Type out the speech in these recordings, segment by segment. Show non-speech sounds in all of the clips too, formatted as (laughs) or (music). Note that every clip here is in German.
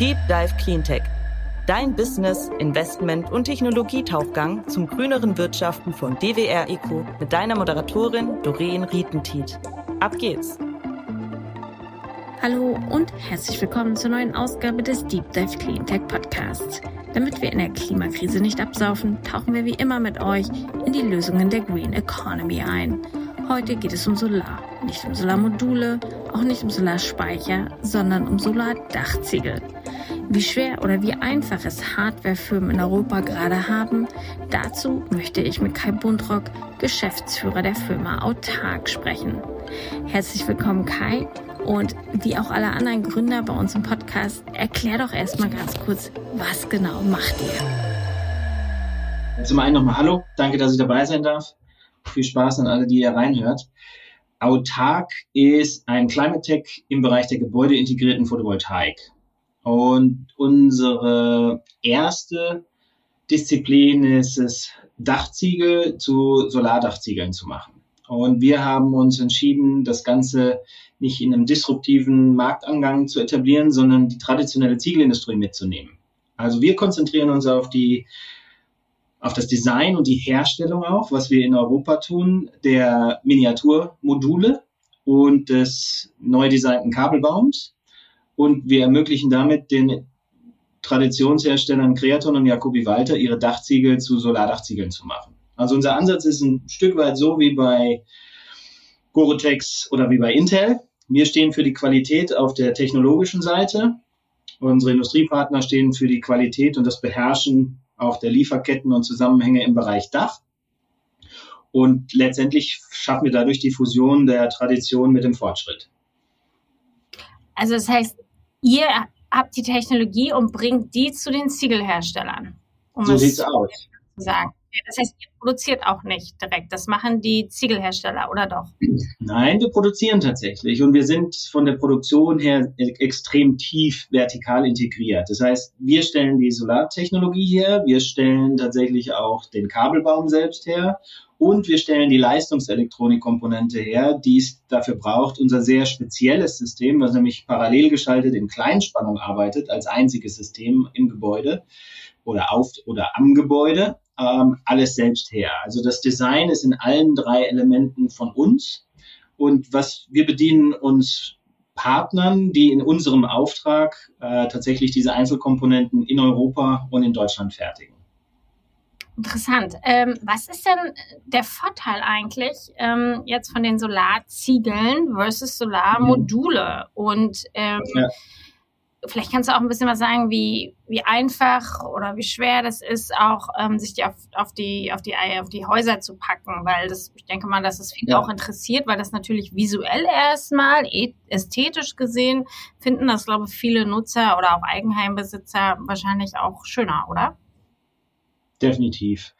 Deep Dive Cleantech. Dein Business, Investment und Technologietauchgang zum grüneren Wirtschaften von DWR Eco mit deiner Moderatorin Doreen Rietentiet. Ab geht's! Hallo und herzlich willkommen zur neuen Ausgabe des Deep Dive Cleantech Podcasts. Damit wir in der Klimakrise nicht absaufen, tauchen wir wie immer mit euch in die Lösungen der Green Economy ein. Heute geht es um Solar. Nicht um Solarmodule, auch nicht um Solarspeicher, sondern um Solardachziegel. Wie schwer oder wie einfach es Hardwarefirmen in Europa gerade haben, dazu möchte ich mit Kai Bundrock, Geschäftsführer der Firma Autark, sprechen. Herzlich willkommen, Kai. Und wie auch alle anderen Gründer bei uns im Podcast, erklär doch erstmal ganz kurz, was genau macht ihr? Zum einen nochmal Hallo, danke, dass ich dabei sein darf. Viel Spaß an alle, die ihr reinhört. Autark ist ein Climate Tech im Bereich der gebäudeintegrierten Photovoltaik. Und unsere erste Disziplin ist es, Dachziegel zu Solardachziegeln zu machen. Und wir haben uns entschieden, das Ganze nicht in einem disruptiven Marktangang zu etablieren, sondern die traditionelle Ziegelindustrie mitzunehmen. Also wir konzentrieren uns auf die auf das Design und die Herstellung auch, was wir in Europa tun, der Miniaturmodule und des neu designten Kabelbaums. Und wir ermöglichen damit den Traditionsherstellern Creaton und Jacobi Walter ihre Dachziegel zu Solardachziegeln zu machen. Also unser Ansatz ist ein Stück weit so wie bei Goretex oder wie bei Intel. Wir stehen für die Qualität auf der technologischen Seite. Unsere Industriepartner stehen für die Qualität und das Beherrschen auch der Lieferketten und Zusammenhänge im Bereich Dach. Und letztendlich schaffen wir dadurch die Fusion der Tradition mit dem Fortschritt. Also das heißt, ihr habt die Technologie und bringt die zu den Ziegelherstellern. Um so sieht's aus. Zu sagen. Das heißt, ihr produziert auch nicht direkt. Das machen die Ziegelhersteller, oder doch? Nein, wir produzieren tatsächlich. Und wir sind von der Produktion her extrem tief vertikal integriert. Das heißt, wir stellen die Solartechnologie her, wir stellen tatsächlich auch den Kabelbaum selbst her und wir stellen die Leistungselektronikkomponente her, die es dafür braucht, unser sehr spezielles System, was nämlich parallel geschaltet in Kleinspannung arbeitet, als einziges System im Gebäude oder auf oder am Gebäude ähm, alles selbst her. Also das Design ist in allen drei Elementen von uns und was wir bedienen uns Partnern, die in unserem Auftrag äh, tatsächlich diese Einzelkomponenten in Europa und in Deutschland fertigen. Interessant. Ähm, was ist denn der Vorteil eigentlich ähm, jetzt von den Solarziegeln versus Solarmodule? Und ähm, ja vielleicht kannst du auch ein bisschen was sagen, wie, wie einfach oder wie schwer das ist, auch ähm, sich die auf, auf, die, auf, die, auf die Häuser zu packen, weil das, ich denke mal, dass es viele ja. auch interessiert, weil das natürlich visuell erstmal, ästhetisch gesehen, finden das, glaube ich, viele Nutzer oder auch Eigenheimbesitzer wahrscheinlich auch schöner, oder? Definitiv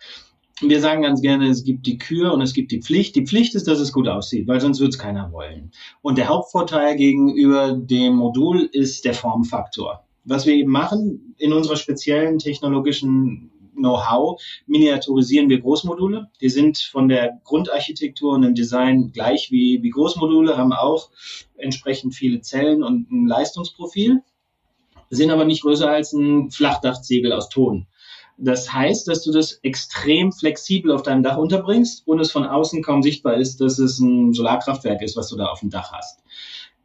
wir sagen ganz gerne, es gibt die Kür und es gibt die Pflicht. Die Pflicht ist, dass es gut aussieht, weil sonst wird es keiner wollen. Und der Hauptvorteil gegenüber dem Modul ist der Formfaktor. Was wir eben machen in unserer speziellen technologischen Know-how miniaturisieren wir Großmodule. Die sind von der Grundarchitektur und dem Design gleich wie, wie Großmodule, haben auch entsprechend viele Zellen und ein Leistungsprofil, sind aber nicht größer als ein Flachdachziegel aus Ton. Das heißt, dass du das extrem flexibel auf deinem Dach unterbringst und es von außen kaum sichtbar ist, dass es ein Solarkraftwerk ist, was du da auf dem Dach hast.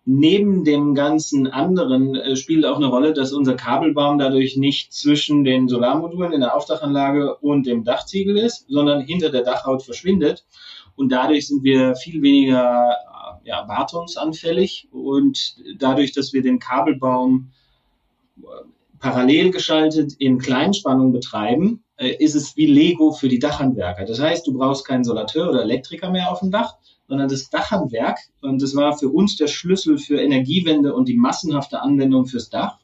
Neben dem ganzen anderen äh, spielt auch eine Rolle, dass unser Kabelbaum dadurch nicht zwischen den Solarmodulen in der Aufdachanlage und dem Dachziegel ist, sondern hinter der Dachhaut verschwindet. Und dadurch sind wir viel weniger äh, ja, wartungsanfällig und dadurch, dass wir den Kabelbaum äh, parallel geschaltet in Kleinspannung betreiben, äh, ist es wie Lego für die Dachhandwerker. Das heißt, du brauchst keinen Solateur oder Elektriker mehr auf dem Dach, sondern das Dachhandwerk. Und das war für uns der Schlüssel für Energiewende und die massenhafte Anwendung fürs Dach.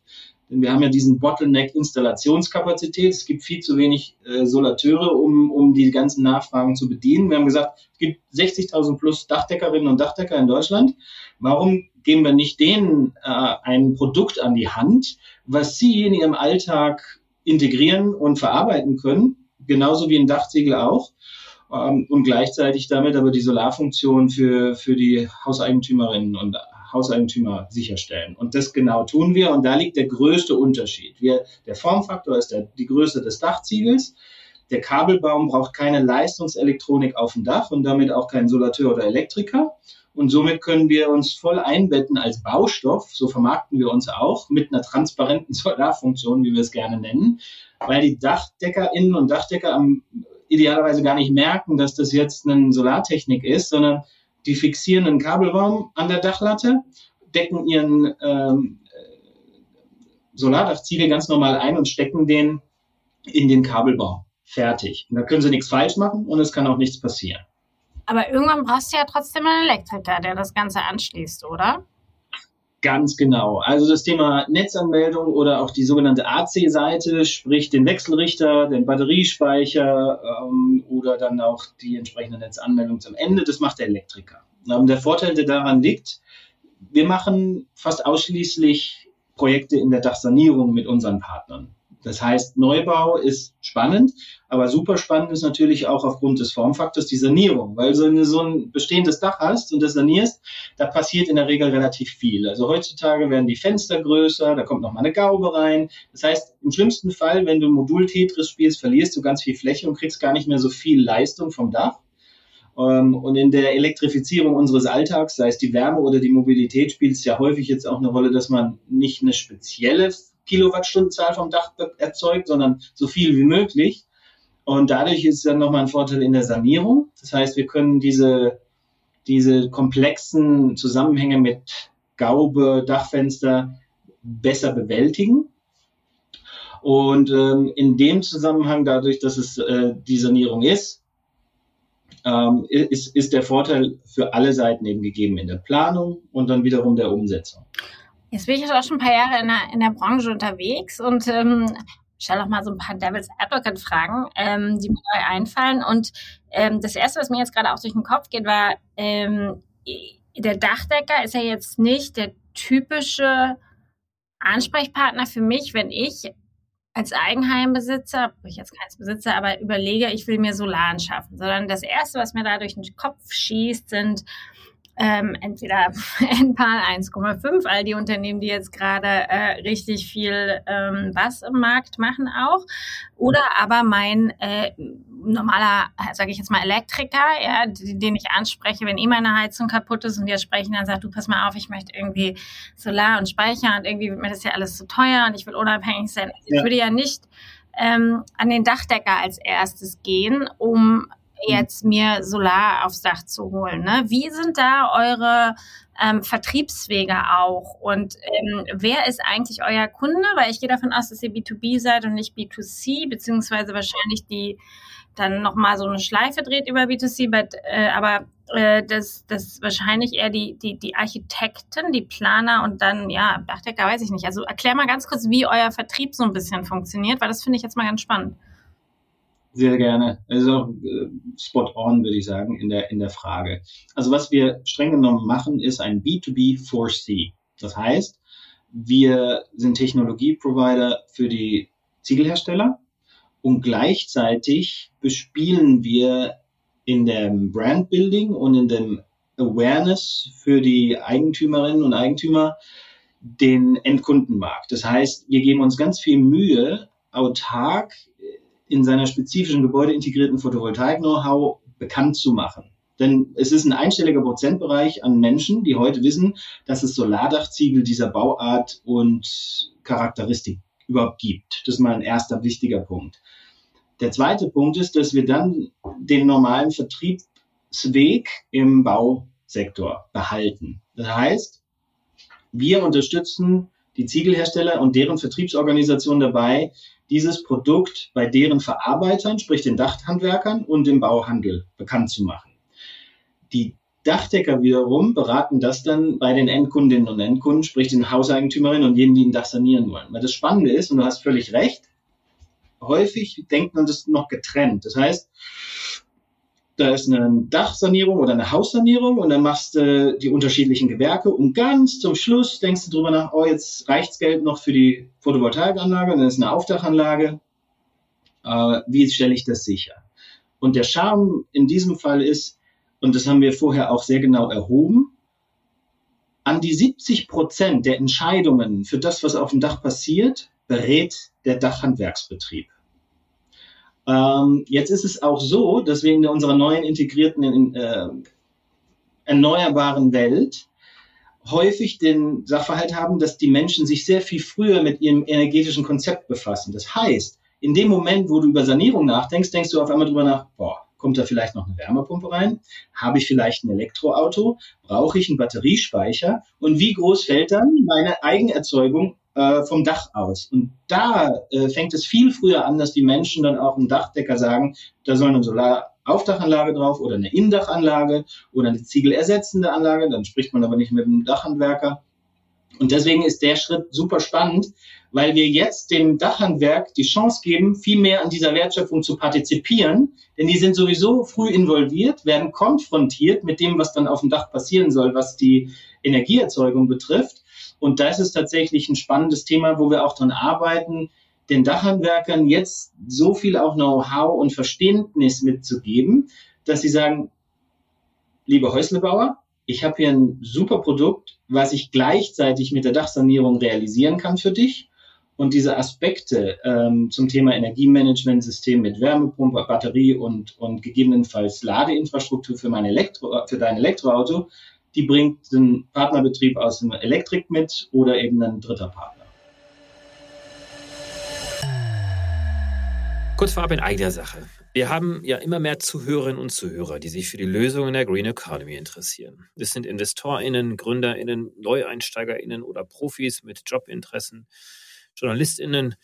Denn wir haben ja diesen Bottleneck Installationskapazität. Es gibt viel zu wenig äh, Solateure, um, um die ganzen Nachfragen zu bedienen. Wir haben gesagt, es gibt 60.000 plus Dachdeckerinnen und Dachdecker in Deutschland. Warum geben wir nicht denen äh, ein Produkt an die Hand, was sie in ihrem Alltag integrieren und verarbeiten können, genauso wie ein Dachziegel auch, ähm, und gleichzeitig damit aber die Solarfunktion für, für die Hauseigentümerinnen und Hauseigentümer sicherstellen. Und das genau tun wir. Und da liegt der größte Unterschied. Wir, der Formfaktor ist der, die Größe des Dachziegels. Der Kabelbaum braucht keine Leistungselektronik auf dem Dach und damit auch keinen Solateur oder Elektriker. Und somit können wir uns voll einbetten als Baustoff, so vermarkten wir uns auch, mit einer transparenten (laughs) Solarfunktion, wie wir es gerne nennen, weil die DachdeckerInnen und Dachdecker am, idealerweise gar nicht merken, dass das jetzt eine Solartechnik ist, sondern die fixieren einen Kabelbaum an der Dachlatte, decken ihren ähm, Solardachziegel ganz normal ein und stecken den in den Kabelbaum. Fertig. Und da können sie nichts falsch machen und es kann auch nichts passieren. Aber irgendwann brauchst du ja trotzdem einen Elektriker, der das Ganze anschließt, oder? Ganz genau. Also das Thema Netzanmeldung oder auch die sogenannte AC-Seite, sprich den Wechselrichter, den Batteriespeicher ähm, oder dann auch die entsprechende Netzanmeldung zum Ende, das macht der Elektriker. Ähm, der Vorteil, der daran liegt, wir machen fast ausschließlich Projekte in der Dachsanierung mit unseren Partnern. Das heißt, Neubau ist spannend, aber super spannend ist natürlich auch aufgrund des Formfaktors die Sanierung, weil so, eine, so ein bestehendes Dach hast und das sanierst, da passiert in der Regel relativ viel. Also heutzutage werden die Fenster größer, da kommt noch mal eine Gaube rein. Das heißt, im schlimmsten Fall, wenn du Modul-Tetris spielst, verlierst du ganz viel Fläche und kriegst gar nicht mehr so viel Leistung vom Dach. Ähm, und in der Elektrifizierung unseres Alltags, sei es die Wärme oder die Mobilität, spielt es ja häufig jetzt auch eine Rolle, dass man nicht eine spezielle Kilowattstundenzahl vom Dach erzeugt, sondern so viel wie möglich. Und dadurch ist dann nochmal ein Vorteil in der Sanierung. Das heißt, wir können diese, diese komplexen Zusammenhänge mit Gaube, Dachfenster besser bewältigen. Und ähm, in dem Zusammenhang, dadurch, dass es äh, die Sanierung ist, ähm, ist, ist der Vorteil für alle Seiten eben gegeben in der Planung und dann wiederum der Umsetzung. Jetzt bin ich auch schon ein paar Jahre in der, in der Branche unterwegs und ähm, stelle auch mal so ein paar Devil's Advocate-Fragen, ähm, die mir neu einfallen. Und ähm, das Erste, was mir jetzt gerade auch durch den Kopf geht, war, ähm, der Dachdecker ist ja jetzt nicht der typische Ansprechpartner für mich, wenn ich als Eigenheimbesitzer, ich jetzt keins besitze, aber überlege, ich will mir Solar anschaffen, sondern das Erste, was mir da durch den Kopf schießt, sind ähm, entweder (laughs) NPAL 1,5, all die Unternehmen, die jetzt gerade äh, richtig viel ähm, was im Markt machen auch, oder aber mein äh, normaler, sage ich jetzt mal Elektriker, ja, den ich anspreche, wenn eh meine Heizung kaputt ist und wir sprechen, dann sagt du pass mal auf, ich möchte irgendwie Solar und Speicher und irgendwie wird mir das ja alles zu teuer und ich will unabhängig sein. Ja. Ich würde ja nicht ähm, an den Dachdecker als erstes gehen, um jetzt mir Solar aufs Dach zu holen. Ne? Wie sind da eure ähm, Vertriebswege auch? Und ähm, wer ist eigentlich euer Kunde? Weil ich gehe davon aus, dass ihr B2B seid und nicht B2C, beziehungsweise wahrscheinlich die dann nochmal so eine Schleife dreht über B2C, but, äh, aber äh, das, das wahrscheinlich eher die, die, die Architekten, die Planer und dann, ja, Dachdecker weiß ich nicht. Also erklär mal ganz kurz, wie euer Vertrieb so ein bisschen funktioniert, weil das finde ich jetzt mal ganz spannend. Sehr gerne. Also äh, spot on, würde ich sagen, in der, in der Frage. Also was wir streng genommen machen, ist ein B2B4C. Das heißt, wir sind Technologieprovider für die Ziegelhersteller und gleichzeitig bespielen wir in dem Brandbuilding und in dem Awareness für die Eigentümerinnen und Eigentümer den Endkundenmarkt. Das heißt, wir geben uns ganz viel Mühe, autark in seiner spezifischen gebäudeintegrierten Photovoltaik-Know-how bekannt zu machen. Denn es ist ein einstelliger Prozentbereich an Menschen, die heute wissen, dass es Solardachziegel dieser Bauart und Charakteristik überhaupt gibt. Das ist mal ein erster wichtiger Punkt. Der zweite Punkt ist, dass wir dann den normalen Vertriebsweg im Bausektor behalten. Das heißt, wir unterstützen die Ziegelhersteller und deren Vertriebsorganisation dabei, dieses Produkt bei deren Verarbeitern, sprich den Dachhandwerkern und dem Bauhandel bekannt zu machen. Die Dachdecker wiederum beraten das dann bei den Endkundinnen und Endkunden, sprich den Hauseigentümerinnen und jenen, die ein Dach sanieren wollen. Weil das Spannende ist, und du hast völlig recht, häufig denkt man das noch getrennt. Das heißt, da ist eine Dachsanierung oder eine Haussanierung und dann machst du die unterschiedlichen Gewerke und ganz zum Schluss denkst du drüber nach, oh, jetzt reicht's Geld noch für die Photovoltaikanlage und dann ist eine Aufdachanlage. Äh, wie stelle ich das sicher? Und der Charme in diesem Fall ist, und das haben wir vorher auch sehr genau erhoben, an die 70 Prozent der Entscheidungen für das, was auf dem Dach passiert, berät der Dachhandwerksbetrieb. Ähm, jetzt ist es auch so, dass wir in unserer neuen integrierten äh, erneuerbaren Welt häufig den Sachverhalt haben, dass die Menschen sich sehr viel früher mit ihrem energetischen Konzept befassen. Das heißt, in dem Moment, wo du über Sanierung nachdenkst, denkst du auf einmal drüber nach, boah, kommt da vielleicht noch eine Wärmepumpe rein? Habe ich vielleicht ein Elektroauto? Brauche ich einen Batteriespeicher? Und wie groß fällt dann meine Eigenerzeugung äh, vom Dach aus? Und da äh, fängt es viel früher an, dass die Menschen dann auch im Dachdecker sagen, da soll eine Solaraufdachanlage drauf oder eine Indachanlage oder eine ziegelersetzende Anlage. Dann spricht man aber nicht mit dem Dachhandwerker. Und deswegen ist der Schritt super spannend, weil wir jetzt dem Dachhandwerk die Chance geben, viel mehr an dieser Wertschöpfung zu partizipieren, denn die sind sowieso früh involviert, werden konfrontiert mit dem, was dann auf dem Dach passieren soll, was die Energieerzeugung betrifft. Und da ist tatsächlich ein spannendes Thema, wo wir auch dran arbeiten, den Dachhandwerkern jetzt so viel auch Know-how und Verständnis mitzugeben, dass sie sagen, liebe Häuslebauer, ich habe hier ein super Produkt, was ich gleichzeitig mit der Dachsanierung realisieren kann für dich. Und diese Aspekte ähm, zum Thema Energiemanagementsystem mit Wärmepumpe, Batterie und, und gegebenenfalls Ladeinfrastruktur für, mein Elektro, für dein Elektroauto, die bringt ein Partnerbetrieb aus dem Elektrik mit oder eben ein dritter Partner. Kurz vorab in eigener Sache. Wir haben ja immer mehr Zuhörerinnen und Zuhörer, die sich für die Lösungen der Green Economy interessieren. Das sind InvestorInnen, GründerInnen, NeueinsteigerInnen oder Profis mit Jobinteressen. JournalistInnen,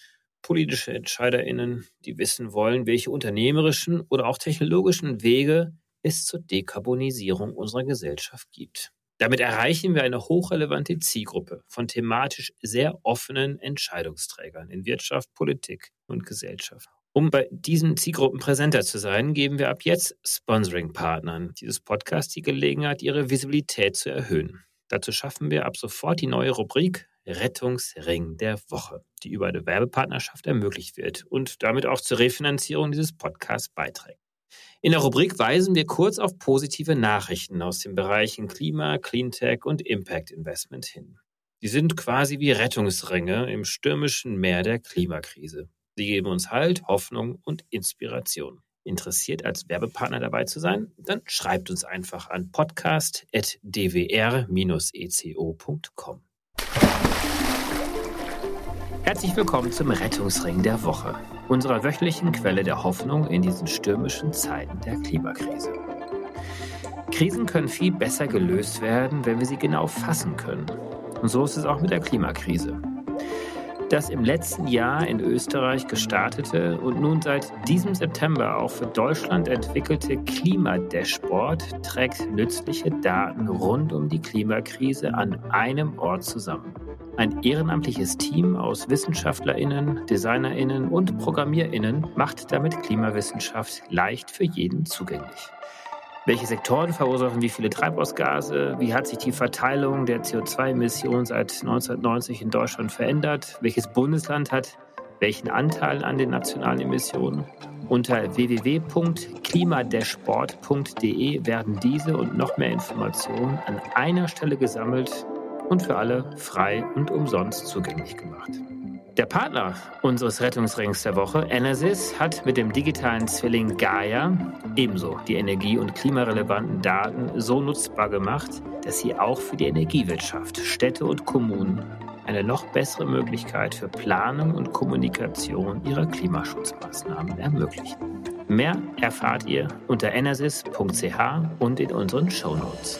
politische EntscheiderInnen, die wissen wollen, welche unternehmerischen oder auch technologischen Wege es zur Dekarbonisierung unserer Gesellschaft gibt. Damit erreichen wir eine hochrelevante Zielgruppe von thematisch sehr offenen Entscheidungsträgern in Wirtschaft, Politik und Gesellschaft. Um bei diesen Zielgruppen präsenter zu sein, geben wir ab jetzt Sponsoring-Partnern dieses Podcast die Gelegenheit, ihre Visibilität zu erhöhen. Dazu schaffen wir ab sofort die neue Rubrik Rettungsring der Woche, die über eine Werbepartnerschaft ermöglicht wird und damit auch zur Refinanzierung dieses Podcasts beiträgt. In der Rubrik weisen wir kurz auf positive Nachrichten aus den Bereichen Klima, Cleantech und Impact Investment hin. Die sind quasi wie Rettungsringe im stürmischen Meer der Klimakrise. Sie geben uns Halt, Hoffnung und Inspiration. Interessiert als Werbepartner dabei zu sein? Dann schreibt uns einfach an podcast.dwr-eco.com. Herzlich willkommen zum Rettungsring der Woche, unserer wöchentlichen Quelle der Hoffnung in diesen stürmischen Zeiten der Klimakrise. Krisen können viel besser gelöst werden, wenn wir sie genau fassen können. Und so ist es auch mit der Klimakrise. Das im letzten Jahr in Österreich gestartete und nun seit diesem September auch für Deutschland entwickelte Klimadashboard trägt nützliche Daten rund um die Klimakrise an einem Ort zusammen. Ein ehrenamtliches Team aus Wissenschaftlerinnen, Designerinnen und Programmiererinnen macht damit Klimawissenschaft leicht für jeden zugänglich. Welche Sektoren verursachen wie viele Treibhausgase? Wie hat sich die Verteilung der CO2-Emissionen seit 1990 in Deutschland verändert? Welches Bundesland hat welchen Anteil an den nationalen Emissionen? Unter www.klimadashboard.de werden diese und noch mehr Informationen an einer Stelle gesammelt und für alle frei und umsonst zugänglich gemacht. Der Partner unseres Rettungsrings der Woche, Enersys, hat mit dem digitalen Zwilling Gaia ebenso die energie- und klimarelevanten Daten so nutzbar gemacht, dass sie auch für die Energiewirtschaft, Städte und Kommunen eine noch bessere Möglichkeit für Planung und Kommunikation ihrer Klimaschutzmaßnahmen ermöglichen. Mehr erfahrt ihr unter enersys.ch und in unseren Shownotes.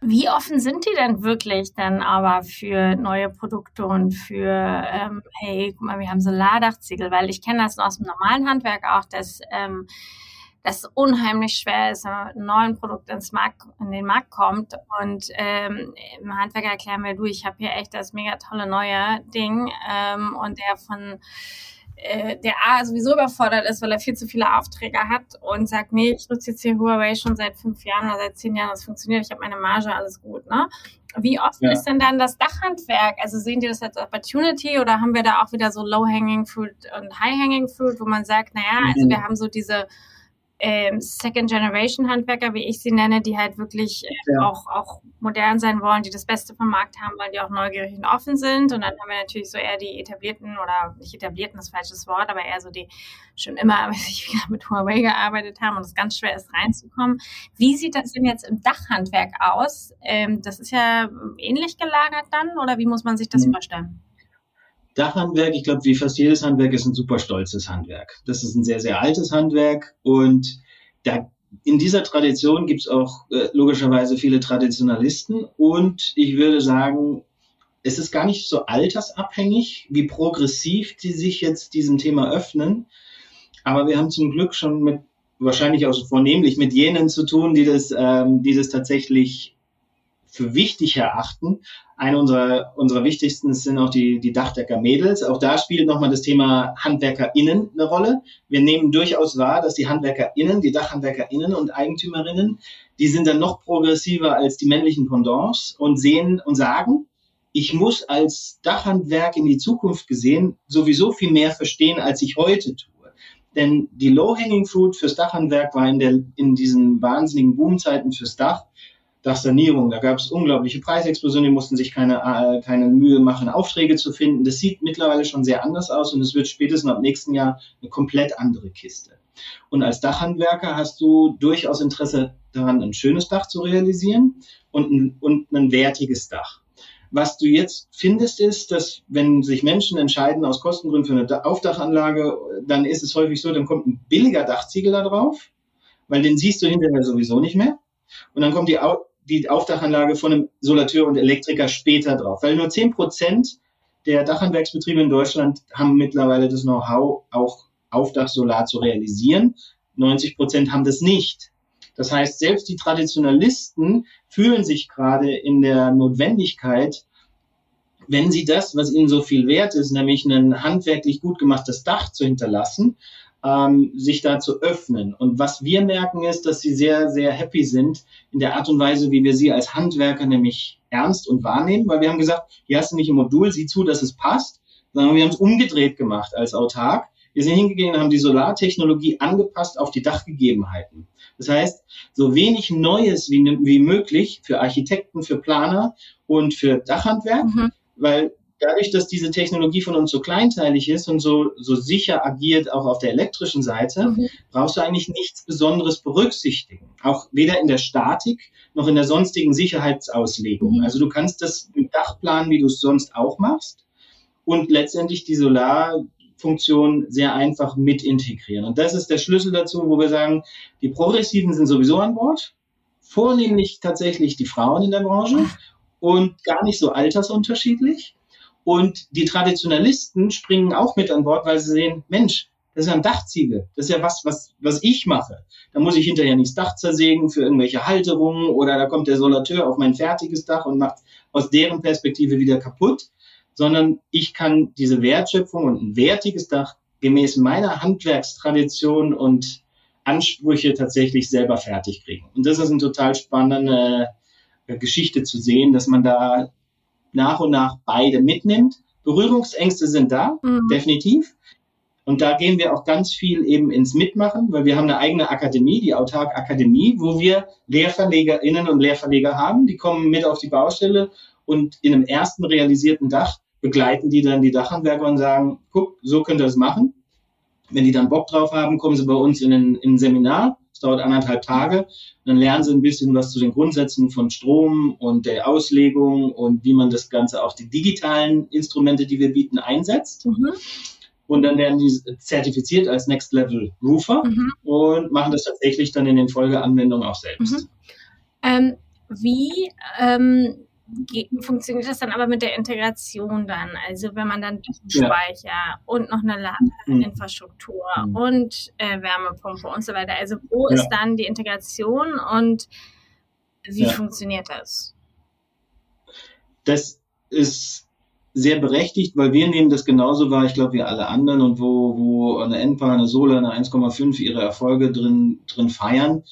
Wie offen sind die denn wirklich dann aber für neue Produkte und für, ähm, hey, guck mal, wir haben Solardachziegel, weil ich kenne das aus dem normalen Handwerk auch, dass ähm, das unheimlich schwer ist, wenn man mit einem neuen Produkt ins Markt, in den Markt kommt. Und ähm, im Handwerk erklären wir, du, ich habe hier echt das mega tolle neue Ding ähm, und der von äh, der A sowieso überfordert ist, weil er viel zu viele Aufträge hat und sagt, nee, ich nutze jetzt hier Huawei schon seit fünf Jahren oder seit zehn Jahren, das funktioniert, ich habe meine Marge, alles gut, ne? Wie offen ja. ist denn dann das Dachhandwerk? Also sehen die das als Opportunity oder haben wir da auch wieder so Low-Hanging Fruit und High-Hanging Fruit, wo man sagt, naja, also mhm. wir haben so diese ähm, Second-Generation-Handwerker, wie ich sie nenne, die halt wirklich äh, ja. auch, auch modern sein wollen, die das Beste vom Markt haben, weil die auch neugierig und offen sind. Und dann haben wir natürlich so eher die etablierten oder nicht etablierten, das falsches Wort, aber eher so die schon immer (laughs) mit Huawei gearbeitet haben und es ganz schwer ist reinzukommen. Wie sieht das denn jetzt im Dachhandwerk aus? Ähm, das ist ja ähnlich gelagert dann oder wie muss man sich das mhm. vorstellen? Dachhandwerk, ich glaube, wie fast jedes Handwerk ist ein super stolzes Handwerk. Das ist ein sehr, sehr altes Handwerk und da in dieser Tradition gibt es auch äh, logischerweise viele Traditionalisten und ich würde sagen, es ist gar nicht so altersabhängig, wie progressiv die sich jetzt diesem Thema öffnen. Aber wir haben zum Glück schon mit wahrscheinlich auch vornehmlich mit jenen zu tun, die das, ähm, die das tatsächlich für wichtig erachten. Eine unserer, unserer wichtigsten sind auch die, die Dachdecker-Mädels. Auch da spielt nochmal das Thema HandwerkerInnen eine Rolle. Wir nehmen durchaus wahr, dass die HandwerkerInnen, die DachhandwerkerInnen und Eigentümerinnen, die sind dann noch progressiver als die männlichen Pendants und sehen und sagen, ich muss als Dachhandwerk in die Zukunft gesehen sowieso viel mehr verstehen, als ich heute tue. Denn die Low-Hanging Fruit fürs Dachhandwerk war in, der, in diesen wahnsinnigen Boomzeiten fürs Dach Dachsanierung. Da gab es unglaubliche Preisexplosionen, die mussten sich keine, äh, keine Mühe machen, Aufträge zu finden. Das sieht mittlerweile schon sehr anders aus und es wird spätestens ab nächsten Jahr eine komplett andere Kiste. Und als Dachhandwerker hast du durchaus Interesse daran, ein schönes Dach zu realisieren und ein, und ein wertiges Dach. Was du jetzt findest, ist, dass wenn sich Menschen entscheiden aus Kostengründen für eine Aufdachanlage, dann ist es häufig so, dann kommt ein billiger Dachziegel da drauf, weil den siehst du hinterher sowieso nicht mehr. Und dann kommt die, die Aufdachanlage von einem Solateur und Elektriker später drauf, weil nur zehn Prozent der Dachhandwerksbetriebe in Deutschland haben mittlerweile das Know-how, auch Aufdachsolar zu realisieren. 90 Prozent haben das nicht. Das heißt, selbst die Traditionalisten fühlen sich gerade in der Notwendigkeit, wenn sie das, was ihnen so viel wert ist, nämlich ein handwerklich gut gemachtes Dach zu hinterlassen, ähm, sich da zu öffnen. Und was wir merken ist, dass sie sehr, sehr happy sind in der Art und Weise, wie wir sie als Handwerker nämlich ernst und wahrnehmen, weil wir haben gesagt, hier hast du nicht im Modul, sieh zu, dass es passt, sondern wir haben es umgedreht gemacht als autark. Wir sind hingegangen und haben die Solartechnologie angepasst auf die Dachgegebenheiten. Das heißt, so wenig Neues wie, wie möglich für Architekten, für Planer und für Dachhandwerk, mhm. weil dadurch, dass diese Technologie von uns so kleinteilig ist und so, so sicher agiert, auch auf der elektrischen Seite, mhm. brauchst du eigentlich nichts Besonderes berücksichtigen. Auch weder in der Statik noch in der sonstigen Sicherheitsauslegung. Mhm. Also du kannst das im Dach planen, wie du es sonst auch machst und letztendlich die Solarfunktion sehr einfach mit integrieren. Und das ist der Schlüssel dazu, wo wir sagen, die Progressiven sind sowieso an Bord, vornehmlich tatsächlich die Frauen in der Branche und gar nicht so altersunterschiedlich. Und die Traditionalisten springen auch mit an Bord, weil sie sehen, Mensch, das ist ja ein Dachziegel. Das ist ja was, was, was ich mache. Da muss ich hinterher nicht das Dach zersägen für irgendwelche Halterungen oder da kommt der Solateur auf mein fertiges Dach und macht aus deren Perspektive wieder kaputt, sondern ich kann diese Wertschöpfung und ein wertiges Dach gemäß meiner Handwerkstradition und Ansprüche tatsächlich selber fertig kriegen. Und das ist eine total spannende äh, Geschichte zu sehen, dass man da nach und nach beide mitnimmt. Berührungsängste sind da, mhm. definitiv. Und da gehen wir auch ganz viel eben ins Mitmachen, weil wir haben eine eigene Akademie, die Autark Akademie, wo wir LehrverlegerInnen und Lehrverleger haben, die kommen mit auf die Baustelle und in einem ersten realisierten Dach begleiten die dann die Dachhandwerker und sagen, guck, so könnt ihr das machen. Wenn die dann Bock drauf haben, kommen sie bei uns in ein, in ein Seminar es dauert anderthalb Tage. Dann lernen sie ein bisschen was zu den Grundsätzen von Strom und der Auslegung und wie man das Ganze auch die digitalen Instrumente, die wir bieten, einsetzt. Mhm. Und dann werden die zertifiziert als Next Level Roofer mhm. und machen das tatsächlich dann in den Folgeanwendungen auch selbst. Mhm. Ähm, wie ähm, funktioniert das dann aber mit der Integration dann? Also wenn man dann Speicher ja. und noch eine Ladeinfrastruktur mhm. und äh, Wärmepumpe und so weiter. Also wo ja. ist dann die Integration und wie ja. funktioniert das? Das ist sehr berechtigt, weil wir nehmen das genauso wahr, ich glaube, wie alle anderen und wo, wo eine Enpa, eine Solar, eine 1,5 ihre Erfolge drin, drin feiern.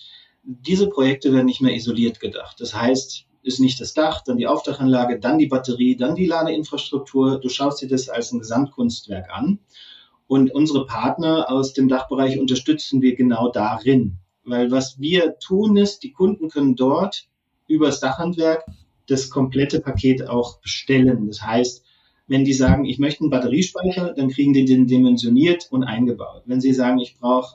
Diese Projekte werden nicht mehr isoliert gedacht. Das heißt, ist nicht das Dach, dann die Aufdachanlage, dann die Batterie, dann die Ladeinfrastruktur. Du schaust dir das als ein Gesamtkunstwerk an. Und unsere Partner aus dem Dachbereich unterstützen wir genau darin. Weil was wir tun ist, die Kunden können dort über das Dachhandwerk das komplette Paket auch bestellen. Das heißt, wenn die sagen, ich möchte einen Batteriespeicher, dann kriegen die den dimensioniert und eingebaut. Wenn sie sagen, ich brauche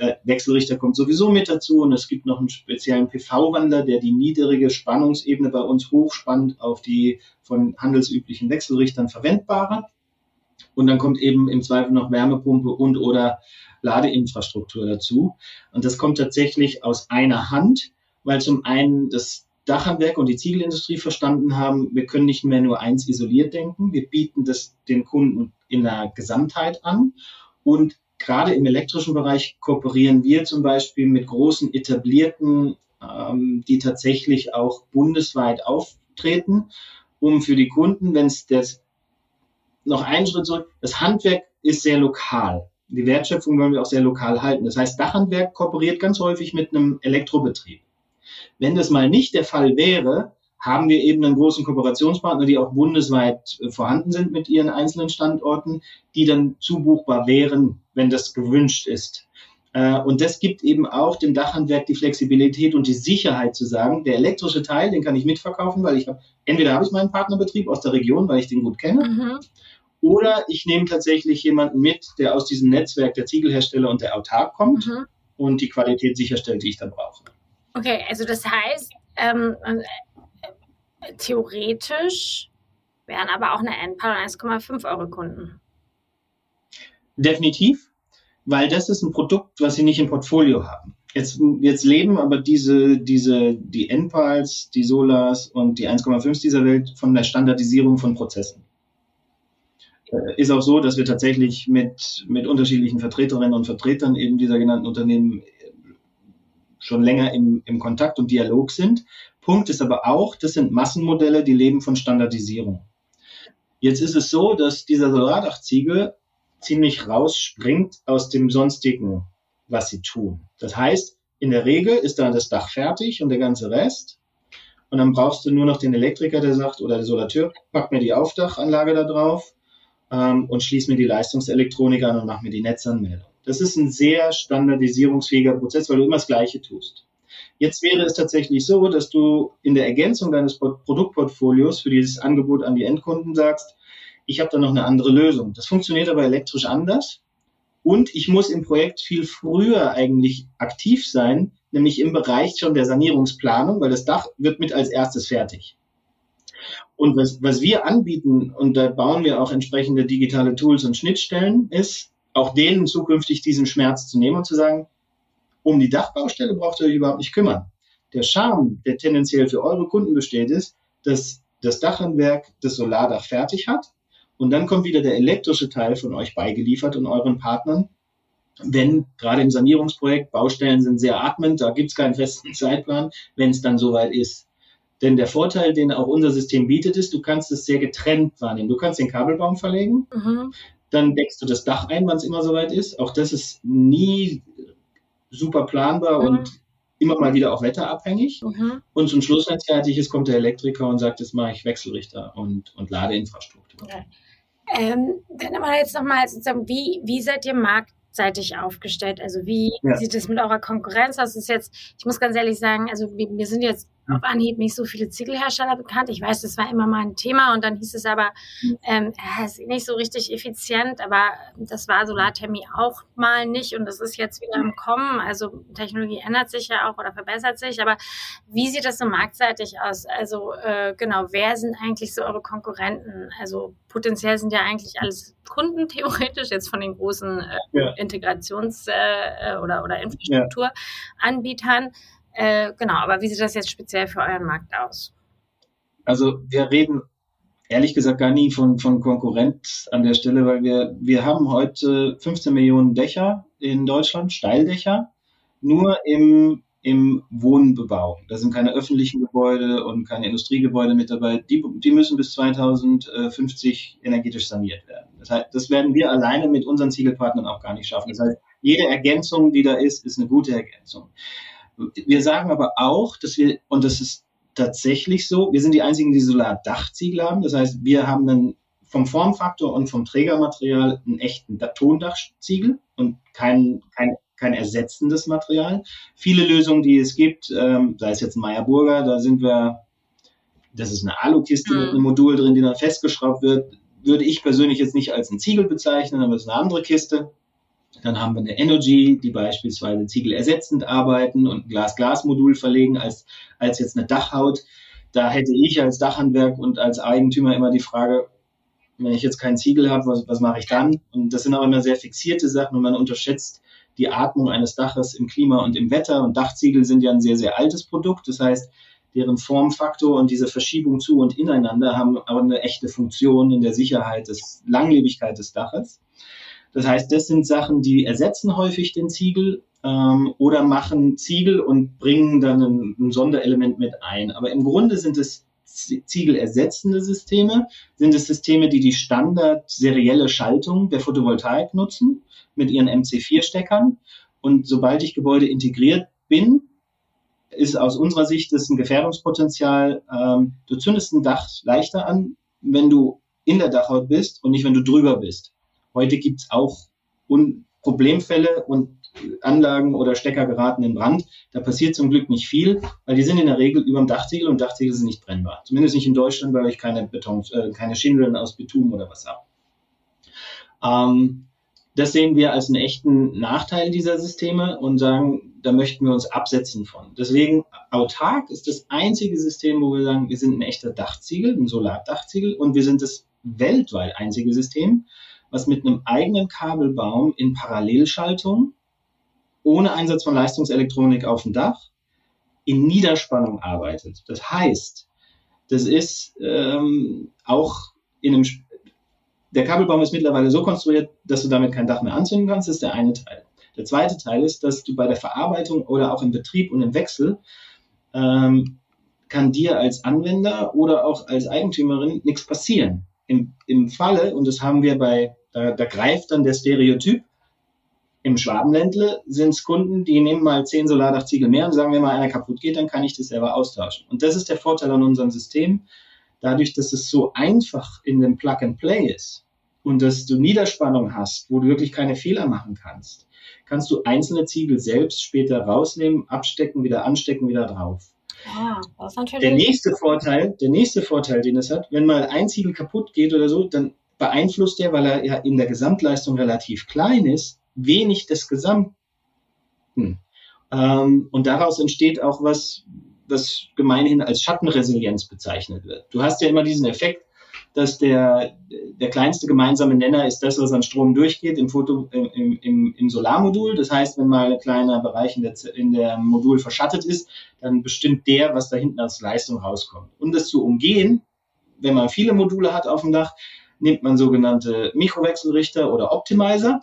der Wechselrichter kommt sowieso mit dazu und es gibt noch einen speziellen PV-Wandler, der die niedrige Spannungsebene bei uns hochspannt auf die von handelsüblichen Wechselrichtern verwendbare. Und dann kommt eben im Zweifel noch Wärmepumpe und oder Ladeinfrastruktur dazu. Und das kommt tatsächlich aus einer Hand, weil zum einen das Dachhandwerk und die Ziegelindustrie verstanden haben, wir können nicht mehr nur eins isoliert denken, wir bieten das den Kunden in der Gesamtheit an und gerade im elektrischen Bereich kooperieren wir zum Beispiel mit großen etablierten, ähm, die tatsächlich auch bundesweit auftreten, um für die Kunden, wenn es das noch einen Schritt zurück, das Handwerk ist sehr lokal. Die Wertschöpfung wollen wir auch sehr lokal halten. Das heißt, Dachhandwerk kooperiert ganz häufig mit einem Elektrobetrieb. Wenn das mal nicht der Fall wäre, haben wir eben einen großen Kooperationspartner, die auch bundesweit äh, vorhanden sind mit ihren einzelnen Standorten, die dann zubuchbar wären, wenn das gewünscht ist. Äh, und das gibt eben auch dem Dachhandwerk die Flexibilität und die Sicherheit zu sagen, der elektrische Teil, den kann ich mitverkaufen, weil ich habe, entweder habe ich meinen Partnerbetrieb aus der Region, weil ich den gut kenne, mhm. oder ich nehme tatsächlich jemanden mit, der aus diesem Netzwerk der Ziegelhersteller und der Autark kommt mhm. und die Qualität sicherstellt, die ich da brauche. Okay, also das heißt, ähm, theoretisch wären aber auch eine NPAL 1,5 Euro Kunden. Definitiv, weil das ist ein Produkt, was sie nicht im Portfolio haben. Jetzt, jetzt leben aber diese, diese, die NPALs, die Solas und die 1,5 dieser Welt von der Standardisierung von Prozessen. Äh, ist auch so, dass wir tatsächlich mit, mit unterschiedlichen Vertreterinnen und Vertretern eben dieser genannten Unternehmen schon länger im, im Kontakt und Dialog sind. Punkt ist aber auch, das sind Massenmodelle, die leben von Standardisierung. Jetzt ist es so, dass dieser Solardachziegel ziemlich rausspringt aus dem sonstigen, was sie tun. Das heißt, in der Regel ist dann das Dach fertig und der ganze Rest. Und dann brauchst du nur noch den Elektriker, der sagt, oder der Solateur, pack mir die Aufdachanlage da drauf ähm, und schließ mir die Leistungselektronik an und mach mir die Netzanmeldung. Das ist ein sehr standardisierungsfähiger Prozess, weil du immer das Gleiche tust. Jetzt wäre es tatsächlich so, dass du in der Ergänzung deines Produktportfolios für dieses Angebot an die Endkunden sagst, ich habe da noch eine andere Lösung. Das funktioniert aber elektrisch anders. Und ich muss im Projekt viel früher eigentlich aktiv sein, nämlich im Bereich schon der Sanierungsplanung, weil das Dach wird mit als erstes fertig. Und was, was wir anbieten, und da bauen wir auch entsprechende digitale Tools und Schnittstellen, ist, auch denen zukünftig diesen Schmerz zu nehmen und zu sagen, um die Dachbaustelle braucht ihr euch überhaupt nicht kümmern. Der Charme, der tendenziell für eure Kunden besteht, ist, dass das Dachhandwerk das Solardach fertig hat und dann kommt wieder der elektrische Teil von euch beigeliefert und euren Partnern. Wenn gerade im Sanierungsprojekt Baustellen sind sehr atmend, da gibt es keinen festen Zeitplan, wenn es dann soweit ist. Denn der Vorteil, den auch unser System bietet, ist, du kannst es sehr getrennt wahrnehmen. Du kannst den Kabelbaum verlegen, mhm. Dann deckst du das Dach ein, wann es immer soweit ist. Auch das ist nie super planbar mhm. und immer mal wieder auch wetterabhängig. Mhm. Und zum Schluss, wenn es fertig ist, kommt der Elektriker und sagt, jetzt mache ich Wechselrichter und, und Ladeinfrastruktur. Okay. Ähm, dann aber jetzt nochmal sozusagen, wie, wie seid ihr Markt seitig aufgestellt? Also wie ja. sieht es mit eurer Konkurrenz aus? Ist jetzt, ich muss ganz ehrlich sagen, also wir, wir sind jetzt. Auf Anhieb nicht so viele Ziegelhersteller bekannt. Ich weiß, das war immer mal ein Thema und dann hieß es aber, hm. ähm, es ist nicht so richtig effizient, aber das war Solarthermie auch mal nicht und das ist jetzt wieder im Kommen. Also Technologie ändert sich ja auch oder verbessert sich, aber wie sieht das so marktseitig aus? Also äh, genau, wer sind eigentlich so eure Konkurrenten? Also potenziell sind ja eigentlich alles Kunden theoretisch jetzt von den großen äh, ja. Integrations- äh, oder, oder Infrastrukturanbietern. Ja. Äh, genau, aber wie sieht das jetzt speziell für euren Markt aus? Also wir reden ehrlich gesagt gar nie von, von Konkurrenz an der Stelle, weil wir, wir haben heute 15 Millionen Dächer in Deutschland, Steildächer, nur im, im Wohnbebau. Da sind keine öffentlichen Gebäude und keine Industriegebäude mit dabei. Die, die müssen bis 2050 energetisch saniert werden. Das heißt, das werden wir alleine mit unseren Ziegelpartnern auch gar nicht schaffen. Das heißt, jede Ergänzung, die da ist, ist eine gute Ergänzung. Wir sagen aber auch, dass wir, und das ist tatsächlich so, wir sind die einzigen, die Solardachziegel haben. Das heißt, wir haben einen vom Formfaktor und vom Trägermaterial einen echten Tondachziegel und kein, kein, kein ersetzendes Material. Viele Lösungen, die es gibt, ähm, sei es jetzt ein Meyer Burger, da sind wir, das ist eine Alukiste mhm. mit einem Modul drin, die dann festgeschraubt wird, würde ich persönlich jetzt nicht als ein Ziegel bezeichnen, aber es ist eine andere Kiste. Dann haben wir eine Energy, die beispielsweise Ziegel ersetzend arbeiten und ein Glas-Glas-Modul verlegen als, als jetzt eine Dachhaut. Da hätte ich als Dachhandwerk und als Eigentümer immer die Frage, wenn ich jetzt keinen Ziegel habe, was, was mache ich dann? Und das sind auch immer sehr fixierte Sachen und man unterschätzt die Atmung eines Daches im Klima und im Wetter. Und Dachziegel sind ja ein sehr, sehr altes Produkt. Das heißt, deren Formfaktor und diese Verschiebung zu und ineinander haben aber eine echte Funktion in der Sicherheit des Langlebigkeit des Daches. Das heißt, das sind Sachen, die ersetzen häufig den Ziegel ähm, oder machen Ziegel und bringen dann ein, ein Sonderelement mit ein. Aber im Grunde sind es Ziegel ersetzende Systeme, sind es Systeme, die die Standard serielle Schaltung der Photovoltaik nutzen mit ihren MC4-Steckern. Und sobald ich Gebäude integriert bin, ist aus unserer Sicht das ein Gefährdungspotenzial. Ähm, du zündest ein Dach leichter an, wenn du in der Dachhaut bist und nicht, wenn du drüber bist. Heute gibt es auch Un Problemfälle und Anlagen oder Stecker geraten in Brand. Da passiert zum Glück nicht viel, weil die sind in der Regel über dem Dachziegel und Dachziegel sind nicht brennbar. Zumindest nicht in Deutschland, weil ich keine Beton, äh, keine Schindeln aus Beton oder was habe. Ähm, das sehen wir als einen echten Nachteil dieser Systeme und sagen, da möchten wir uns absetzen von. Deswegen autark ist das einzige System, wo wir sagen, wir sind ein echter Dachziegel, ein Solardachziegel und wir sind das weltweit einzige System, was mit einem eigenen Kabelbaum in Parallelschaltung ohne Einsatz von Leistungselektronik auf dem Dach in Niederspannung arbeitet. Das heißt, das ist ähm, auch in einem, der Kabelbaum ist mittlerweile so konstruiert, dass du damit kein Dach mehr anzünden kannst, das ist der eine Teil. Der zweite Teil ist, dass du bei der Verarbeitung oder auch im Betrieb und im Wechsel ähm, kann dir als Anwender oder auch als Eigentümerin nichts passieren. Im, im Falle, und das haben wir bei, da, da greift dann der Stereotyp, im Schwabenländle sind es Kunden, die nehmen mal zehn Solardachziegel mehr und sagen, wenn mal einer kaputt geht, dann kann ich das selber austauschen. Und das ist der Vorteil an unserem System. Dadurch, dass es so einfach in dem Plug and Play ist und dass du Niederspannung hast, wo du wirklich keine Fehler machen kannst, kannst du einzelne Ziegel selbst später rausnehmen, abstecken, wieder anstecken, wieder drauf. Ist der nächste Vorteil, der nächste Vorteil, den es hat, wenn mal ein Ziegel kaputt geht oder so, dann beeinflusst der, weil er ja in der Gesamtleistung relativ klein ist, wenig des Gesamten. Ähm, und daraus entsteht auch was, was gemeinhin als Schattenresilienz bezeichnet wird. Du hast ja immer diesen Effekt, dass der, der kleinste gemeinsame Nenner ist das, was an Strom durchgeht im, Foto, im, im, im Solarmodul. Das heißt, wenn mal ein kleiner Bereich in der, in der Modul verschattet ist, dann bestimmt der, was da hinten als Leistung rauskommt. Um das zu umgehen, wenn man viele Module hat auf dem Dach, nimmt man sogenannte Mikrowechselrichter oder Optimizer.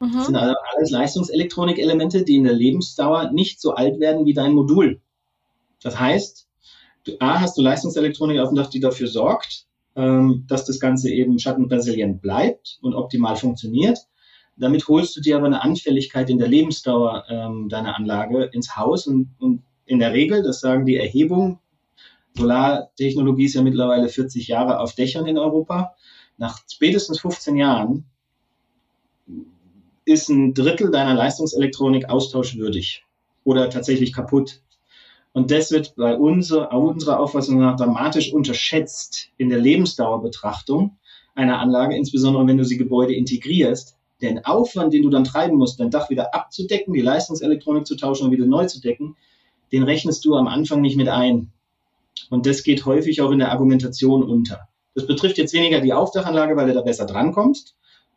Mhm. Das sind also alles Leistungselektronikelemente, die in der Lebensdauer nicht so alt werden wie dein Modul. Das heißt, du, A, hast du Leistungselektronik auf dem Dach, die dafür sorgt, ähm, dass das Ganze eben schattenresilient bleibt und optimal funktioniert. Damit holst du dir aber eine Anfälligkeit in der Lebensdauer ähm, deiner Anlage ins Haus und, und in der Regel, das sagen die Erhebungen, Solartechnologie ist ja mittlerweile 40 Jahre auf Dächern in Europa. Nach spätestens 15 Jahren ist ein Drittel deiner Leistungselektronik austauschwürdig oder tatsächlich kaputt. Und das wird bei unserer, unserer Auffassung nach dramatisch unterschätzt in der Lebensdauerbetrachtung einer Anlage, insbesondere wenn du sie Gebäude integrierst. Den Aufwand, den du dann treiben musst, dein Dach wieder abzudecken, die Leistungselektronik zu tauschen und wieder neu zu decken, den rechnest du am Anfang nicht mit ein. Und das geht häufig auch in der Argumentation unter. Das betrifft jetzt weniger die Aufdachanlage, weil du da besser drankommst,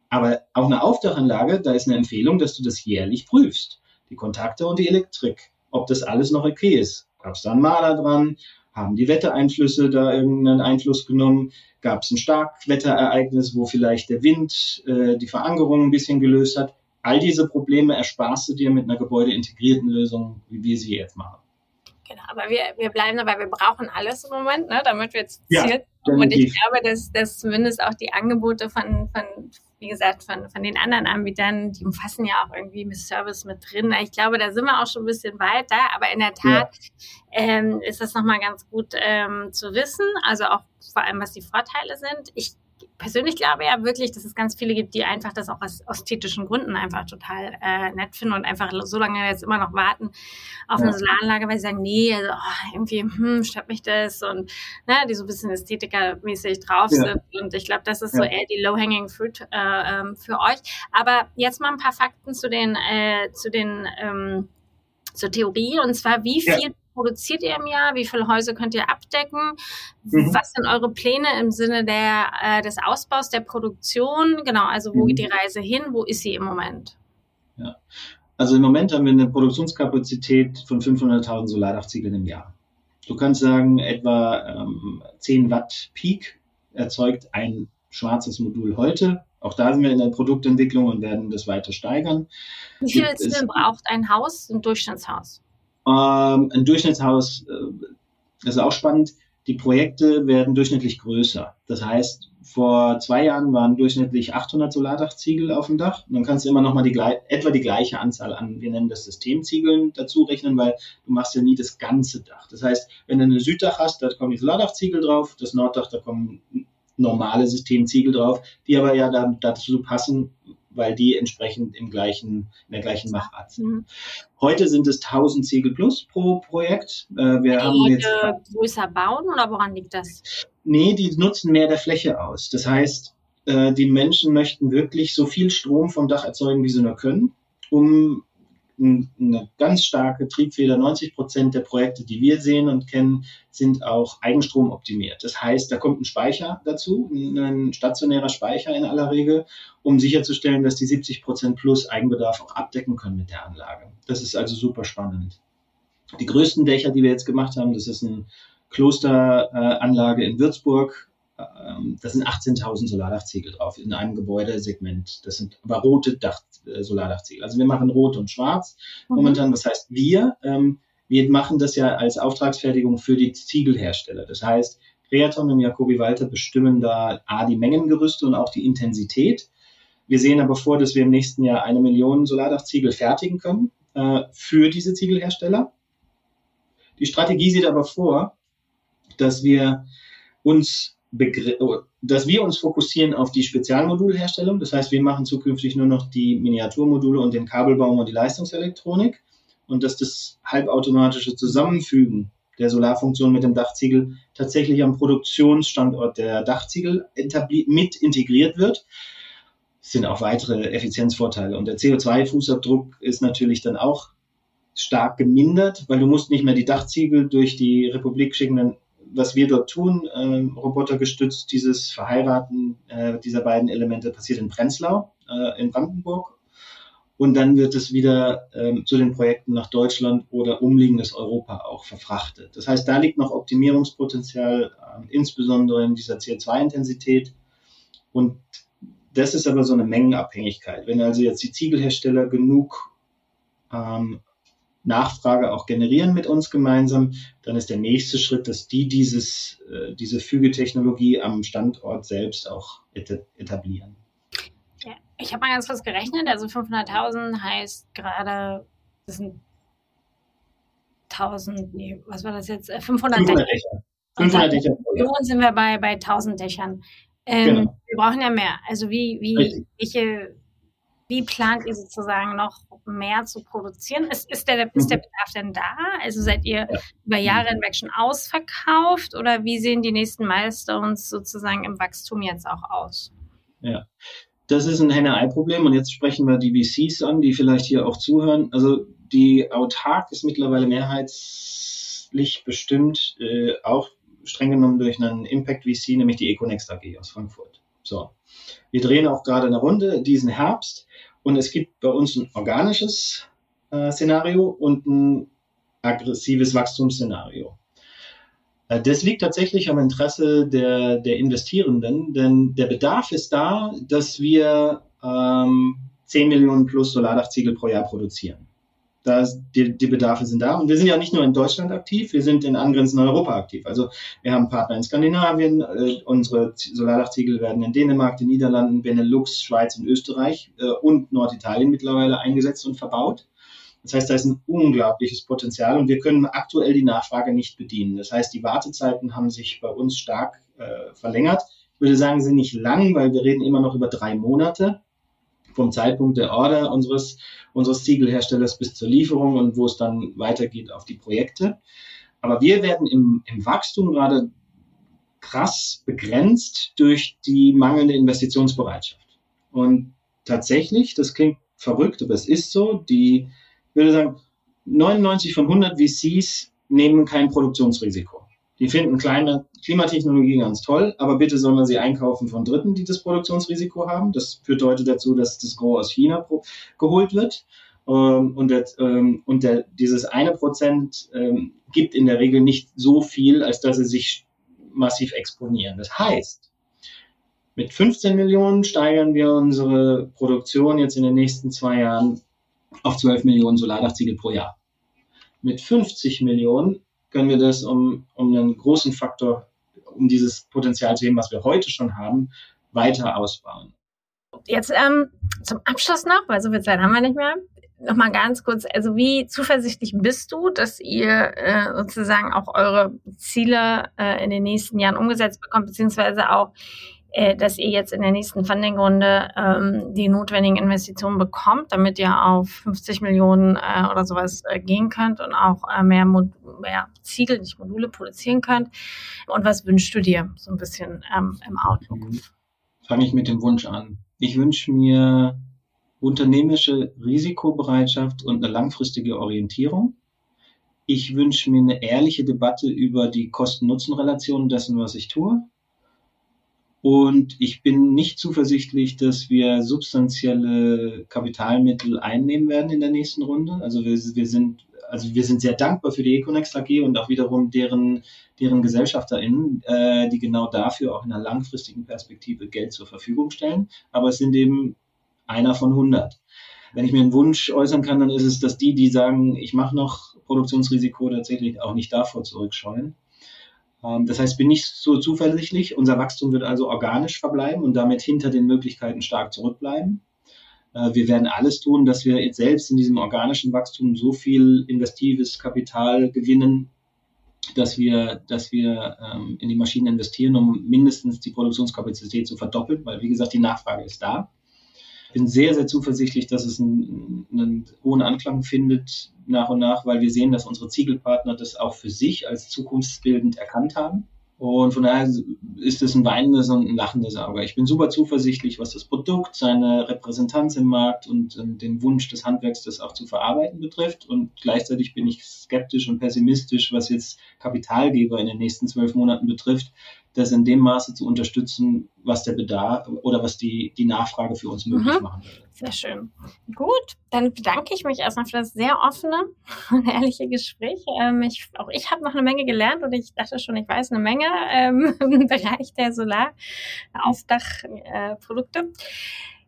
aber auch eine Aufdachanlage, da ist eine Empfehlung, dass du das jährlich prüfst. Die Kontakte und die Elektrik, ob das alles noch okay ist. Gab es da einen Maler dran? Haben die Wettereinflüsse da irgendeinen Einfluss genommen? Gab es ein Starkwetterereignis, wo vielleicht der Wind äh, die Verankerung ein bisschen gelöst hat? All diese Probleme ersparst du dir mit einer gebäudeintegrierten Lösung, wie wir sie jetzt machen. Genau, aber wir, wir bleiben dabei, wir brauchen alles im Moment, ne, damit wir jetzt ja, Und ich glaube, dass, dass zumindest auch die Angebote von, von wie gesagt, von, von den anderen Anbietern, die umfassen ja auch irgendwie mit Service mit drin. Ich glaube, da sind wir auch schon ein bisschen weiter, aber in der Tat ja. ähm, ist das nochmal ganz gut ähm, zu wissen, also auch vor allem, was die Vorteile sind. Ich persönlich glaube ja wirklich, dass es ganz viele gibt, die einfach das auch aus ästhetischen Gründen einfach total äh, nett finden und einfach so lange jetzt immer noch warten auf ja. eine Solaranlage, weil sie sagen, nee, also, oh, irgendwie hm, stört mich das und ne, die so ein bisschen ästhetikermäßig drauf ja. sind. Und ich glaube, das ist so eher die low-hanging fruit äh, ähm, für euch. Aber jetzt mal ein paar Fakten zu den, äh, zu den ähm, zur Theorie und zwar wie viel produziert ihr im Jahr? Wie viele Häuser könnt ihr abdecken? Mhm. Was sind eure Pläne im Sinne der, äh, des Ausbaus der Produktion? Genau, also wo mhm. geht die Reise hin? Wo ist sie im Moment? Ja. Also im Moment haben wir eine Produktionskapazität von 500.000 Solardachziegeln im Jahr. Du kannst sagen, etwa ähm, 10 Watt Peak erzeugt ein schwarzes Modul heute. Auch da sind wir in der Produktentwicklung und werden das weiter steigern. Wie viel braucht ein Haus, ein Durchschnittshaus? Ähm, ein Durchschnittshaus, äh, das ist auch spannend, die Projekte werden durchschnittlich größer. Das heißt, vor zwei Jahren waren durchschnittlich 800 Solardachziegel auf dem Dach. Dann kannst du immer noch mal die, etwa die gleiche Anzahl an, wir nennen das Systemziegeln, dazu rechnen, weil du machst ja nie das ganze Dach. Das heißt, wenn du eine Süddach hast, da kommen die Solardachziegel drauf, das Norddach, da kommen normale Systemziegel drauf, die aber ja dazu passen, weil die entsprechend im gleichen, in der gleichen Machart sind. Mhm. Heute sind es 1000 Ziegel plus pro Projekt. Äh, wir die haben jetzt größer bauen oder woran liegt das? Nee, die nutzen mehr der Fläche aus. Das heißt, äh, die Menschen möchten wirklich so viel Strom vom Dach erzeugen, wie sie nur können, um eine ganz starke Triebfeder. 90 Prozent der Projekte, die wir sehen und kennen, sind auch Eigenstrom optimiert. Das heißt, da kommt ein Speicher dazu, ein stationärer Speicher in aller Regel, um sicherzustellen, dass die 70 Prozent plus Eigenbedarf auch abdecken können mit der Anlage. Das ist also super spannend. Die größten Dächer, die wir jetzt gemacht haben, das ist ein Klosteranlage in Würzburg, ähm, da sind 18.000 Solardachziegel drauf in einem Gebäudesegment. Das sind aber rote Dach, äh, Solardachziegel. Also wir machen rot und schwarz mhm. momentan. Was heißt wir? Ähm, wir machen das ja als Auftragsfertigung für die Ziegelhersteller. Das heißt, Creaton und Jacobi Walter bestimmen da A, die Mengengerüste und auch die Intensität. Wir sehen aber vor, dass wir im nächsten Jahr eine Million Solardachziegel fertigen können äh, für diese Ziegelhersteller. Die Strategie sieht aber vor, dass wir uns Oh, dass wir uns fokussieren auf die Spezialmodulherstellung. Das heißt, wir machen zukünftig nur noch die Miniaturmodule und den Kabelbaum und die Leistungselektronik. Und dass das halbautomatische Zusammenfügen der Solarfunktion mit dem Dachziegel tatsächlich am Produktionsstandort der Dachziegel mit integriert wird. Sind auch weitere Effizienzvorteile. Und der CO2-Fußabdruck ist natürlich dann auch stark gemindert, weil du musst nicht mehr die Dachziegel durch die Republik schicken, was wir dort tun, äh, robotergestützt, dieses Verheiraten äh, dieser beiden Elemente passiert in Prenzlau äh, in Brandenburg. Und dann wird es wieder ähm, zu den Projekten nach Deutschland oder umliegendes Europa auch verfrachtet. Das heißt, da liegt noch Optimierungspotenzial, äh, insbesondere in dieser CO2-Intensität. Und das ist aber so eine Mengenabhängigkeit. Wenn also jetzt die Ziegelhersteller genug ähm, Nachfrage auch generieren mit uns gemeinsam, dann ist der nächste Schritt, dass die dieses, äh, diese Fügetechnologie am Standort selbst auch etablieren. Ja, ich habe mal ganz kurz gerechnet, also 500.000 heißt gerade, das sind 1000, nee, was war das jetzt? 500, 500 Dächer. 500 Dächer. Uns sind wir bei, bei 1000 Dächern. Ähm, genau. Wir brauchen ja mehr. Also wie, wie, welche wie plant ihr sozusagen noch mehr zu produzieren? Ist, ist, der, ist der mhm. Bedarf denn da? Also seid ihr ja. über Jahre hinweg schon ausverkauft oder wie sehen die nächsten Milestones sozusagen im Wachstum jetzt auch aus? Ja, das ist ein Henne-Ei-Problem und jetzt sprechen wir die VCs an, die vielleicht hier auch zuhören. Also die Autark ist mittlerweile mehrheitlich bestimmt, äh, auch streng genommen durch einen Impact VC, nämlich die Econext AG aus Frankfurt. So. Wir drehen auch gerade eine Runde diesen Herbst und es gibt bei uns ein organisches äh, Szenario und ein aggressives Wachstumsszenario. Äh, das liegt tatsächlich am Interesse der, der Investierenden, denn der Bedarf ist da, dass wir ähm, 10 Millionen plus Solardachziegel pro Jahr produzieren. Da die, die Bedarfe sind da. Und wir sind ja nicht nur in Deutschland aktiv, wir sind in angrenzenden Europa aktiv. Also wir haben Partner in Skandinavien, äh, unsere Solardachziegel werden in Dänemark, den Niederlanden, Benelux, Schweiz und Österreich äh, und Norditalien mittlerweile eingesetzt und verbaut. Das heißt, da ist ein unglaubliches Potenzial und wir können aktuell die Nachfrage nicht bedienen. Das heißt, die Wartezeiten haben sich bei uns stark äh, verlängert Ich würde sagen, sind nicht lang, weil wir reden immer noch über drei Monate vom Zeitpunkt der Order unseres, unseres Ziegelherstellers bis zur Lieferung und wo es dann weitergeht auf die Projekte. Aber wir werden im, im Wachstum gerade krass begrenzt durch die mangelnde Investitionsbereitschaft. Und tatsächlich, das klingt verrückt, aber es ist so, die, ich würde sagen, 99 von 100 VCs nehmen kein Produktionsrisiko. Die finden kleine Klimatechnologie ganz toll, aber bitte soll man sie einkaufen von Dritten, die das Produktionsrisiko haben. Das führt heute dazu, dass das Gros aus China geholt wird. Ähm, und, der, ähm, und der, dieses eine Prozent ähm, gibt in der Regel nicht so viel, als dass sie sich massiv exponieren. Das heißt, mit 15 Millionen steigern wir unsere Produktion jetzt in den nächsten zwei Jahren auf 12 Millionen Solardachziegel pro Jahr. Mit 50 Millionen können wir das um, um einen großen Faktor, um dieses Potenzial zu heben, was wir heute schon haben, weiter ausbauen. Jetzt ähm, zum Abschluss noch, weil so viel Zeit haben wir nicht mehr. Nochmal ganz kurz, also wie zuversichtlich bist du, dass ihr äh, sozusagen auch eure Ziele äh, in den nächsten Jahren umgesetzt bekommt, beziehungsweise auch äh, dass ihr jetzt in der nächsten Funding-Runde ähm, die notwendigen Investitionen bekommt, damit ihr auf 50 Millionen äh, oder sowas äh, gehen könnt und auch äh, mehr, Mod mehr Ziegel, nicht Module produzieren könnt. Und was wünschst du dir so ein bisschen ähm, im Outlook? Fange ich mit dem Wunsch an. Ich wünsche mir unternehmerische Risikobereitschaft und eine langfristige Orientierung. Ich wünsche mir eine ehrliche Debatte über die Kosten-Nutzen-Relation dessen, was ich tue. Und ich bin nicht zuversichtlich, dass wir substanzielle Kapitalmittel einnehmen werden in der nächsten Runde. Also wir, wir sind also wir sind sehr dankbar für die Econext AG und auch wiederum deren, deren GesellschafterInnen, äh, die genau dafür auch in einer langfristigen Perspektive Geld zur Verfügung stellen. Aber es sind eben einer von 100. Wenn ich mir einen Wunsch äußern kann, dann ist es, dass die, die sagen, ich mache noch Produktionsrisiko, tatsächlich auch nicht davor zurückscheuen. Ähm, das heißt, bin nicht so zuversichtlich. Unser Wachstum wird also organisch verbleiben und damit hinter den Möglichkeiten stark zurückbleiben. Äh, wir werden alles tun, dass wir jetzt selbst in diesem organischen Wachstum so viel investives Kapital gewinnen, dass wir, dass wir ähm, in die Maschinen investieren, um mindestens die Produktionskapazität zu verdoppeln, weil wie gesagt, die Nachfrage ist da bin sehr, sehr zuversichtlich, dass es einen, einen hohen Anklang findet nach und nach, weil wir sehen, dass unsere Ziegelpartner das auch für sich als zukunftsbildend erkannt haben. Und von daher ist es ein weinendes und ein lachendes Auge. Ich bin super zuversichtlich, was das Produkt, seine Repräsentanz im Markt und äh, den Wunsch des Handwerks, das auch zu verarbeiten betrifft. Und gleichzeitig bin ich skeptisch und pessimistisch, was jetzt Kapitalgeber in den nächsten zwölf Monaten betrifft, das in dem Maße zu unterstützen, was der Bedarf oder was die, die Nachfrage für uns möglich mhm. machen würde. Sehr schön. Gut, dann bedanke ich mich erstmal für das sehr offene und ehrliche Gespräch. Ähm, ich, auch ich habe noch eine Menge gelernt und ich dachte schon, ich weiß eine Menge ähm, (laughs) im Bereich der Solaraufdachprodukte. Äh,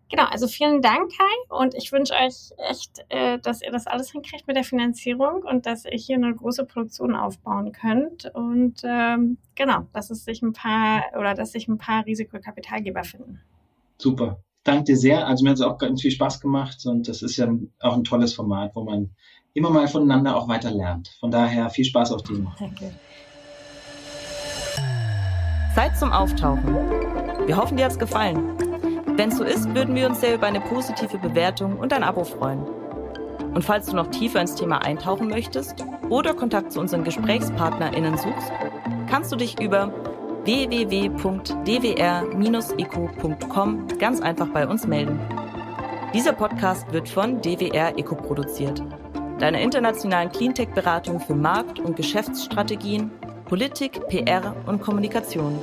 Genau, also vielen Dank, Kai. Und ich wünsche euch echt, äh, dass ihr das alles hinkriegt mit der Finanzierung und dass ihr hier eine große Produktion aufbauen könnt. Und ähm, genau, dass es sich ein paar oder dass sich ein paar Risikokapitalgeber finden. Super. Danke dir sehr. Also mir hat es auch ganz viel Spaß gemacht und das ist ja auch ein tolles Format, wo man immer mal voneinander auch weiter lernt. Von daher viel Spaß auf dir. Danke. Zeit zum Auftauchen. Wir hoffen, dir hat es gefallen. Wenn es so ist, würden wir uns sehr über eine positive Bewertung und ein Abo freuen. Und falls du noch tiefer ins Thema eintauchen möchtest oder Kontakt zu unseren GesprächspartnerInnen suchst, kannst du dich über www.dwr-eco.com ganz einfach bei uns melden. Dieser Podcast wird von DWR Eco produziert, deiner internationalen Cleantech-Beratung für Markt- und Geschäftsstrategien, Politik, PR und Kommunikation.